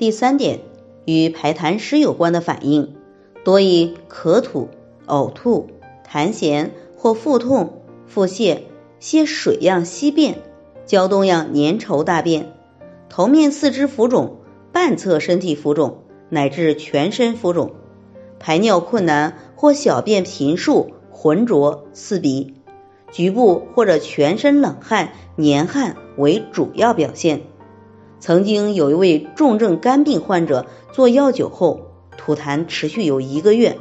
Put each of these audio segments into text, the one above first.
第三点，与排痰湿有关的反应，多以咳吐、呕吐、痰涎或腹痛、腹泻、些水样稀便、胶东样粘稠大便、头面四肢浮肿、半侧身体浮肿乃至全身浮肿、排尿困难或小便频数、浑浊、刺鼻、局部或者全身冷汗、黏汗为主要表现。曾经有一位重症肝病患者做药酒后吐痰持续有一个月，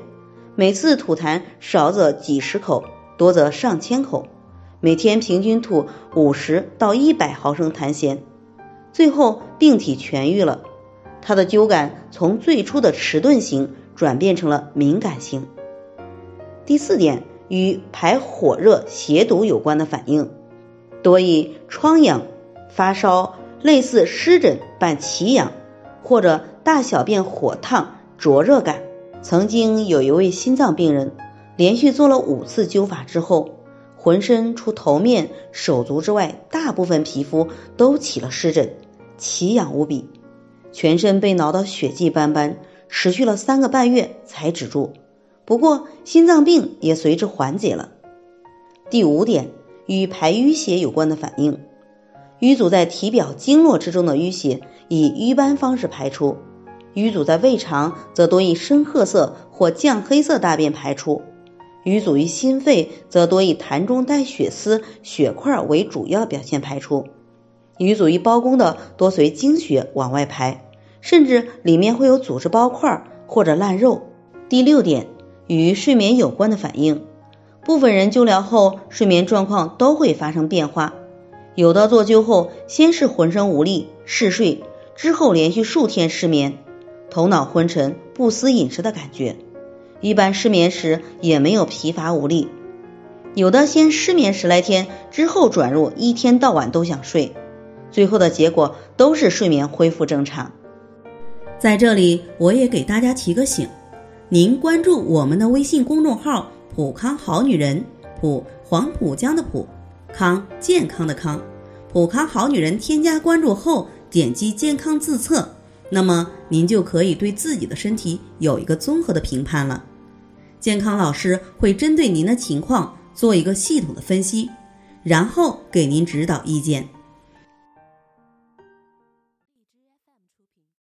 每次吐痰少则几十口，多则上千口，每天平均吐五十到一百毫升痰涎，最后病体痊愈了。他的灸感从最初的迟钝型转变成了敏感型。第四点，与排火热、邪毒有关的反应，多以疮痒、发烧。类似湿疹伴奇痒，或者大小便火烫灼热感。曾经有一位心脏病人，连续做了五次灸法之后，浑身除头面、手足之外，大部分皮肤都起了湿疹，奇痒无比，全身被挠得血迹斑斑，持续了三个半月才止住。不过心脏病也随之缓解了。第五点，与排淤血有关的反应。瘀阻在体表经络之中的淤血，以瘀斑方式排出；瘀阻在胃肠，则多以深褐色或酱黑色大便排出；瘀阻于心肺，则多以痰中带血丝、血块为主要表现排出；瘀阻于包宫的，多随经血往外排，甚至里面会有组织包块或者烂肉。第六点，与睡眠有关的反应，部分人灸疗后睡眠状况都会发生变化。有的做灸后，先是浑身无力、嗜睡，之后连续数天失眠，头脑昏沉、不思饮食的感觉。一般失眠时也没有疲乏无力。有的先失眠十来天，之后转入一天到晚都想睡，最后的结果都是睡眠恢复正常。在这里，我也给大家提个醒：您关注我们的微信公众号“普康好女人”，普黄浦江的普。康健康的康，普康好女人添加关注后，点击健康自测，那么您就可以对自己的身体有一个综合的评判了。健康老师会针对您的情况做一个系统的分析，然后给您指导意见。